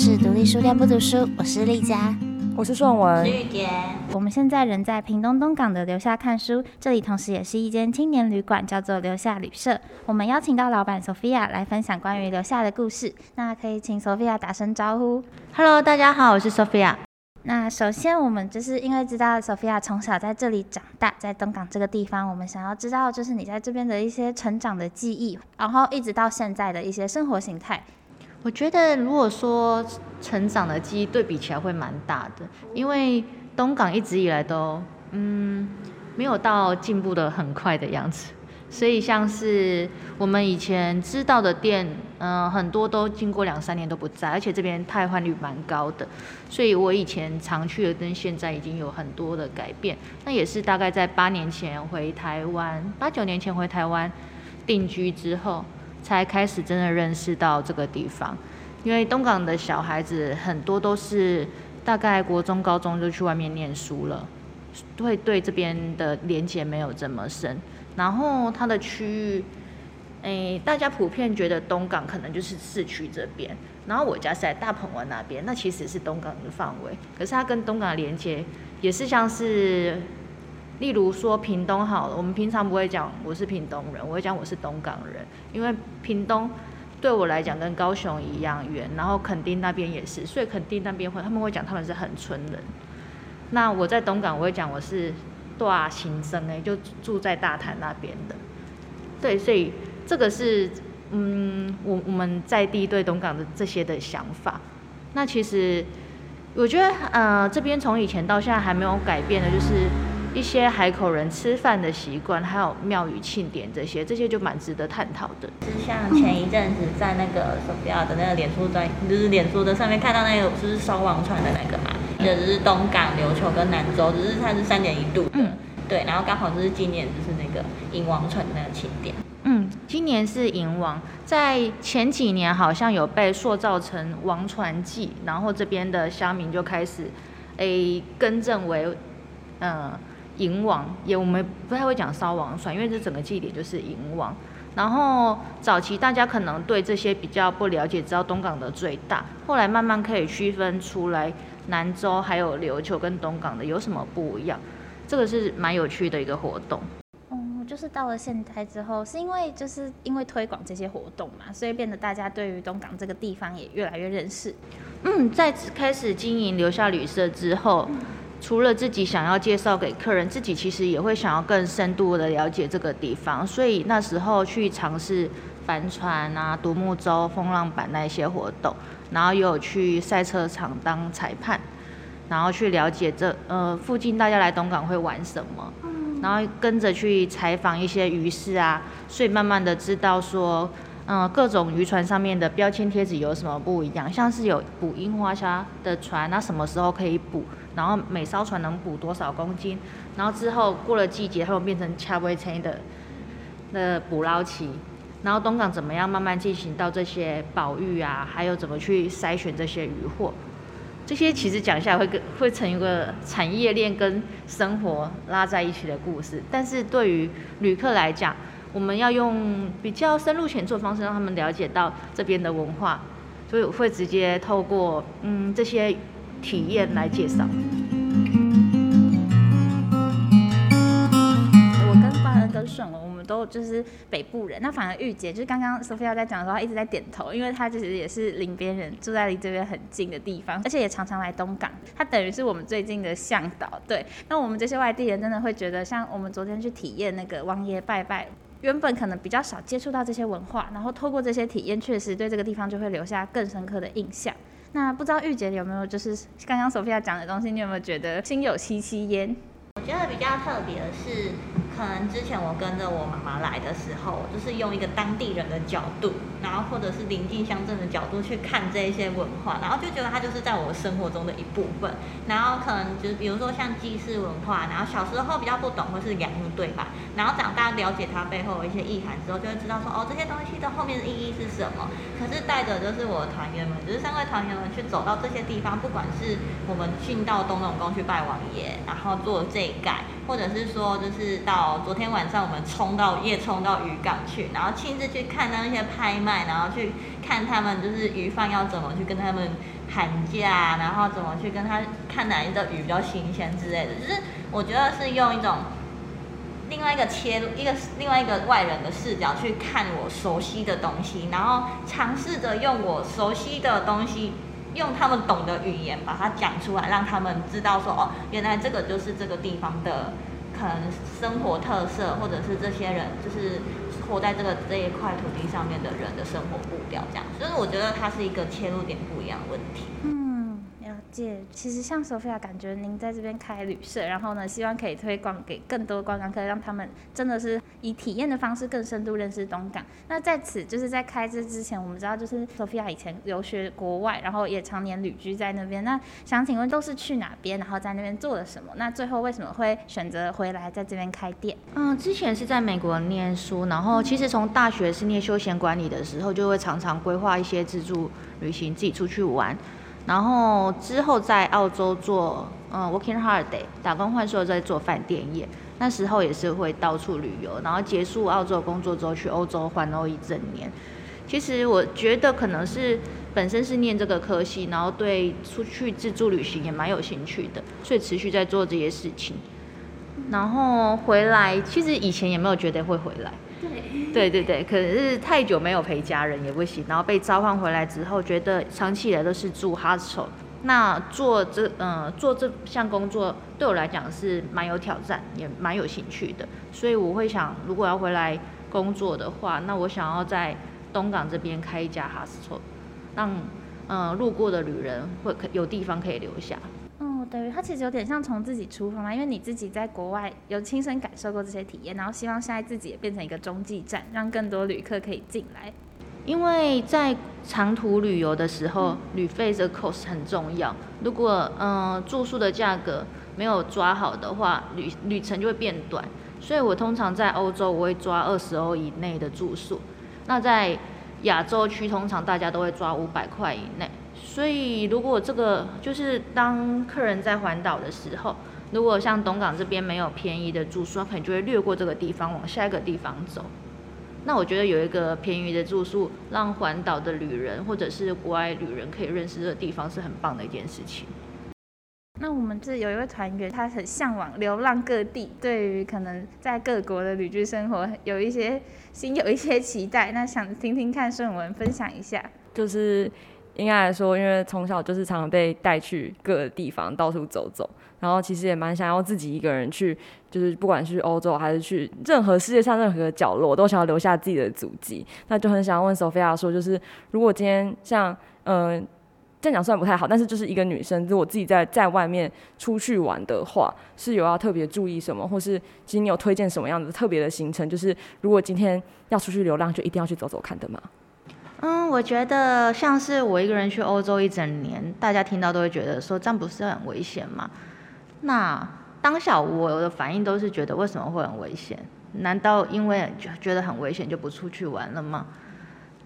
是独立书店不读书，我是丽佳，我是宋文。我们现在人在屏东东港的留下看书，这里同时也是一间青年旅馆，叫做留下旅社。我们邀请到老板 Sophia 来分享关于留下的故事。那可以请 Sophia 打声招呼。Hello，大家好，我是 Sophia。那首先，我们就是因为知道 Sophia 从小在这里长大，在东港这个地方，我们想要知道就是你在这边的一些成长的记忆，然后一直到现在的一些生活形态。我觉得，如果说成长的记忆对比起来会蛮大的，因为东港一直以来都嗯没有到进步的很快的样子，所以像是我们以前知道的店，嗯很多都经过两三年都不在，而且这边汰换率蛮高的，所以我以前常去的跟现在已经有很多的改变。那也是大概在八年前回台湾，八九年前回台湾定居之后。才开始真的认识到这个地方，因为东港的小孩子很多都是大概国中、高中就去外面念书了，会对这边的连接没有这么深。然后它的区域，诶，大家普遍觉得东港可能就是市区这边，然后我家是在大鹏湾那边，那其实是东港的范围，可是它跟东港连接也是像是。例如说屏东好了，我们平常不会讲我是屏东人，我会讲我是东港人，因为屏东对我来讲跟高雄一样远，然后垦丁那边也是，所以垦丁那边会他们会讲他们是很村人。那我在东港我会讲我是大新生哎，就住在大潭那边的。对，所以这个是嗯我我们在地对东港的这些的想法。那其实我觉得呃这边从以前到现在还没有改变的就是。一些海口人吃饭的习惯，还有庙宇庆典这些，这些就蛮值得探讨的。就是像前一阵子在那个手表的那个脸书专，就是脸书的上面看到那个，就是烧王船的那个嘛，就是东港、琉球跟南州，只是它是三点一度的，对，然后刚好就是今年就是那个迎王船的那个庆典。嗯，今年是银王，在前几年好像有被塑造成王传记，然后这边的乡民就开始诶更正为嗯。迎王也，我们不太会讲烧王船，因为这整个祭典就是银王。然后早期大家可能对这些比较不了解，知道东港的最大，后来慢慢可以区分出来南州还有琉球跟东港的有什么不一样，这个是蛮有趣的一个活动。哦，就是到了现代之后，是因为就是因为推广这些活动嘛，所以变得大家对于东港这个地方也越来越认识。嗯，在开始经营留下旅社之后。除了自己想要介绍给客人，自己其实也会想要更深度的了解这个地方，所以那时候去尝试帆船啊、独木舟、风浪板那一些活动，然后又有去赛车场当裁判，然后去了解这呃附近大家来东港会玩什么，然后跟着去采访一些鱼市啊，所以慢慢的知道说。嗯，各种渔船上面的标签贴纸有什么不一样？像是有捕樱花虾的船，那什么时候可以捕？然后每艘船能捕多少公斤？然后之后过了季节，它会变成恰威车的的捕捞期。然后东港怎么样慢慢进行到这些保育啊？还有怎么去筛选这些渔获？这些其实讲下来会跟会成一个产业链跟生活拉在一起的故事。但是对于旅客来讲，我们要用比较深入浅出的方式，让他们了解到这边的文化，所以我会直接透过嗯这些体验来介绍。我跟关恩跟顺文，我们都就是北部人，那反而玉姐就是刚刚 Sophia 在讲的时候，她一直在点头，因为她其实也是邻边人，住在离这边很近的地方，而且也常常来东港，她等于是我们最近的向导。对，那我们这些外地人真的会觉得，像我们昨天去体验那个王爷拜拜。原本可能比较少接触到这些文化，然后透过这些体验，确实对这个地方就会留下更深刻的印象。那不知道玉姐有没有就是刚刚 Sophia 讲的东西，你有没有觉得心有戚戚焉？我觉得比较特别的是。可能之前我跟着我妈妈来的时候，就是用一个当地人的角度，然后或者是邻近乡镇的角度去看这一些文化，然后就觉得它就是在我生活中的一部分。然后可能就是比如说像祭祀文化，然后小时候比较不懂或是两目对吧？然后长大了解它背后的一些意涵之后，就会知道说哦这些东西的后面的意义是什么。可是带着就是我的团员们，就是三位团员们去走到这些地方，不管是我们进到东龙宫去拜王爷，然后做这一盖，或者是说就是到昨天晚上我们冲到夜冲到渔港去，然后亲自去看那些拍卖，然后去看他们就是鱼贩要怎么去跟他们喊价，然后怎么去跟他看哪一个鱼比较新鲜之类的，就是我觉得是用一种另外一个切入一个另外一个外人的视角去看我熟悉的东西，然后尝试着用我熟悉的东西。用他们懂的语言把它讲出来，让他们知道说哦，原来这个就是这个地方的可能生活特色，或者是这些人就是活在这个这一块土地上面的人的生活步调，这样，所以我觉得它是一个切入点不一样的问题。嗯姐，其实像 Sophia，感觉您在这边开旅社，然后呢，希望可以推广给更多观光客，让他们真的是以体验的方式更深度认识东港。那在此，就是在开这之前，我们知道就是 Sophia 以前留学国外，然后也常年旅居在那边。那想请问，都是去哪边，然后在那边做了什么？那最后为什么会选择回来在这边开店？嗯，之前是在美国念书，然后其实从大学是念休闲管理的时候，就会常常规划一些自助旅行，自己出去玩。然后之后在澳洲做嗯 working holiday 打工换宿，在做饭店业，那时候也是会到处旅游。然后结束澳洲工作之后，去欧洲环欧一整年。其实我觉得可能是本身是念这个科系，然后对出去自助旅行也蛮有兴趣的，所以持续在做这些事情。然后回来，其实以前也没有觉得会回来。对对对，可是太久没有陪家人也不行。然后被召唤回来之后，觉得长期以来都是住 hostel，那做这嗯做这项工作对我来讲是蛮有挑战，也蛮有兴趣的。所以我会想，如果要回来工作的话，那我想要在东港这边开一家 hostel，让嗯路过的旅人会有地方可以留下。对它其实有点像从自己出发嘛，因为你自己在国外有亲身感受过这些体验，然后希望现在自己也变成一个中继站，让更多旅客可以进来。因为在长途旅游的时候，旅费这 cost 很重要。如果嗯住宿的价格没有抓好的话，旅旅程就会变短。所以我通常在欧洲我会抓二十欧以内的住宿，那在亚洲区通常大家都会抓五百块以内。所以，如果这个就是当客人在环岛的时候，如果像东港这边没有便宜的住宿，可能就会略过这个地方，往下一个地方走。那我觉得有一个便宜的住宿，让环岛的旅人或者是国外旅人可以认识这个地方，是很棒的一件事情。那我们这有一位团员，他很向往流浪各地，对于可能在各国的旅居生活有一些心有一些期待。那想听听看顺文分享一下，就是。应该来说，因为从小就是常常被带去各个地方到处走走，然后其实也蛮想要自己一个人去，就是不管是欧洲还是去任何世界上任何角落，都想要留下自己的足迹。那就很想问 Sophia 说，就是如果今天像嗯这样讲虽然不太好，但是就是一个女生，如果自己在在外面出去玩的话，是有要特别注意什么，或是其实你有推荐什么样子特别的行程？就是如果今天要出去流浪，就一定要去走走看的吗？嗯，我觉得像是我一个人去欧洲一整年，大家听到都会觉得说这样不是很危险吗？那当下我的反应都是觉得为什么会很危险？难道因为觉得很危险就不出去玩了吗？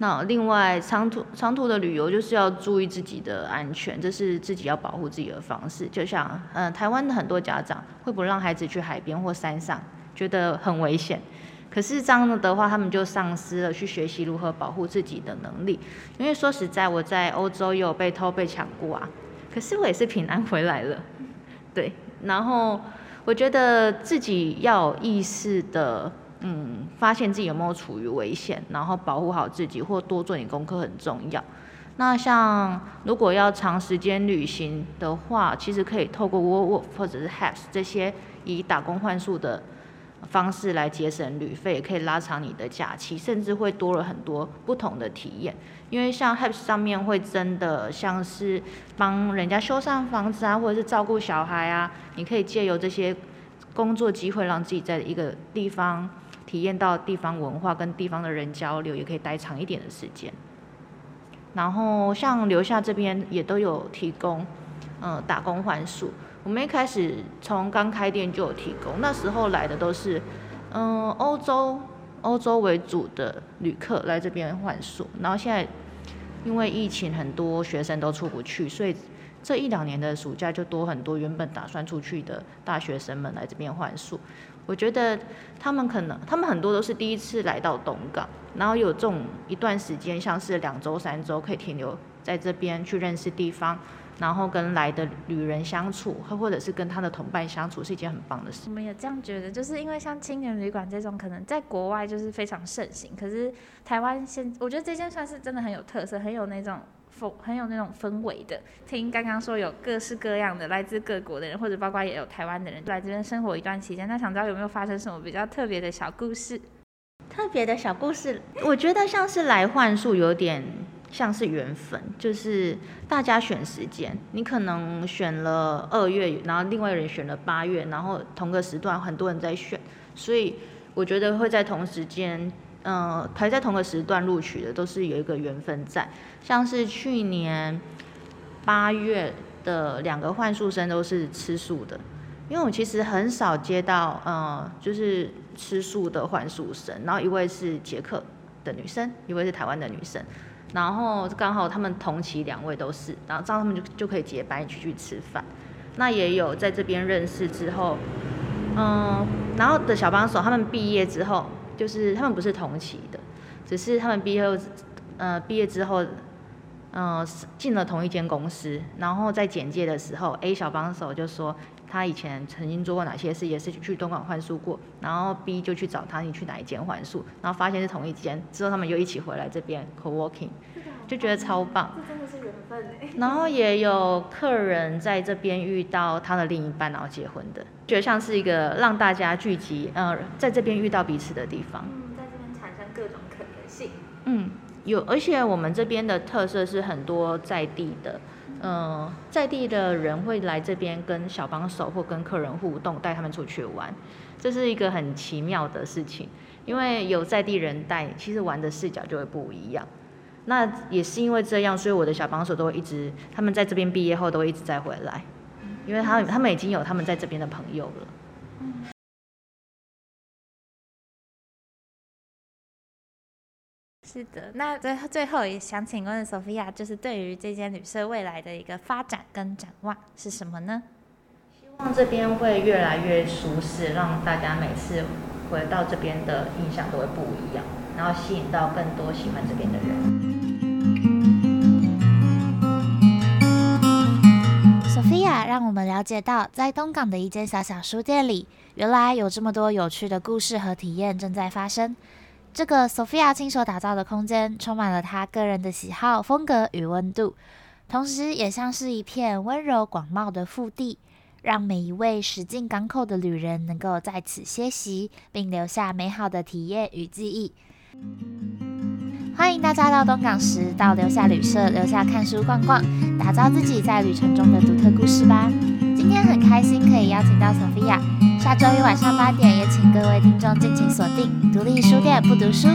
那另外长途长途的旅游就是要注意自己的安全，这是自己要保护自己的方式。就像嗯，台湾的很多家长会不让孩子去海边或山上，觉得很危险。可是这样的话，他们就丧失了去学习如何保护自己的能力。因为说实在，我在欧洲也有被偷被抢过啊，可是我也是平安回来了。对，然后我觉得自己要有意识的，嗯，发现自己有没有处于危险，然后保护好自己或多做点功课很重要。那像如果要长时间旅行的话，其实可以透过 Work 或者是 Haps 这些以打工换宿的。方式来节省旅费，也可以拉长你的假期，甚至会多了很多不同的体验。因为像 Haps 上面会真的像是帮人家修缮房子啊，或者是照顾小孩啊，你可以借由这些工作机会，让自己在一个地方体验到地方文化，跟地方的人交流，也可以待长一点的时间。然后像留下这边也都有提供，嗯，打工换宿。我们一开始从刚开店就有提供，那时候来的都是，嗯，欧洲欧洲为主的旅客来这边换宿，然后现在因为疫情，很多学生都出不去，所以这一两年的暑假就多很多原本打算出去的大学生们来这边换宿。我觉得他们可能他们很多都是第一次来到东港，然后有这种一段时间，像是两周三周可以停留在这边去认识地方。然后跟来的旅人相处，或或者是跟他的同伴相处，是一件很棒的事。我们也这样觉得，就是因为像青年旅馆这种，可能在国外就是非常盛行，可是台湾现，我觉得这间算是真的很有特色，很有那种风，很有那种氛围的。听刚刚说有各式各样的来自各国的人，或者包括也有台湾的人来这边生活一段期间，那想知道有没有发生什么比较特别的小故事？特别的小故事，我觉得像是来幻术有点。像是缘分，就是大家选时间，你可能选了二月，然后另外人选了八月，然后同个时段很多人在选，所以我觉得会在同时间，嗯，排在同个时段录取的都是有一个缘分在。像是去年八月的两个幻术生都是吃素的，因为我其实很少接到，嗯，就是吃素的幻术生，然后一位是捷克的女生，一位是台湾的女生。然后刚好他们同期两位都是，然后这样他们就就可以结伴一起去吃饭。那也有在这边认识之后，嗯，然后的小帮手他们毕业之后，就是他们不是同期的，只是他们毕业后，呃，毕业之后，嗯，进了同一间公司。然后在简介的时候，A 小帮手就说。他以前曾经做过哪些事，也是去东莞换宿过，然后 B 就去找他，你去哪一间换宿，然后发现是同一间，之后他们又一起回来这边 co working，就觉得超棒。这真的是缘分哎。然后也有客人在这边遇到他的另一半，然后结婚的，觉得像是一个让大家聚集，呃，在这边遇到彼此的地方。嗯，在这边产生各种可能性。嗯，有，而且我们这边的特色是很多在地的。嗯，在地的人会来这边跟小帮手或跟客人互动，带他们出去玩，这是一个很奇妙的事情。因为有在地人带，其实玩的视角就会不一样。那也是因为这样，所以我的小帮手都会一直，他们在这边毕业后都会一直再回来，因为他他们已经有他们在这边的朋友了。是的，那最最后也想请问 Sophia，就是对于这间旅社未来的一个发展跟展望是什么呢？希望这边会越来越舒适，让大家每次回到这边的印象都会不一样，然后吸引到更多喜欢这边的人。Sophia 让我们了解到，在东港的一间小小书店里，原来有这么多有趣的故事和体验正在发生。这个 Sophia 亲手打造的空间，充满了她个人的喜好、风格与温度，同时也像是一片温柔广袤的腹地，让每一位驶进港口的旅人能够在此歇息，并留下美好的体验与记忆。欢迎大家到东港时，到留下旅社留下看书逛逛，打造自己在旅程中的独特故事吧。今天很开心可以邀请到 Sophia。下周一晚上八点，也请各位听众尽情锁定独立书店不读书。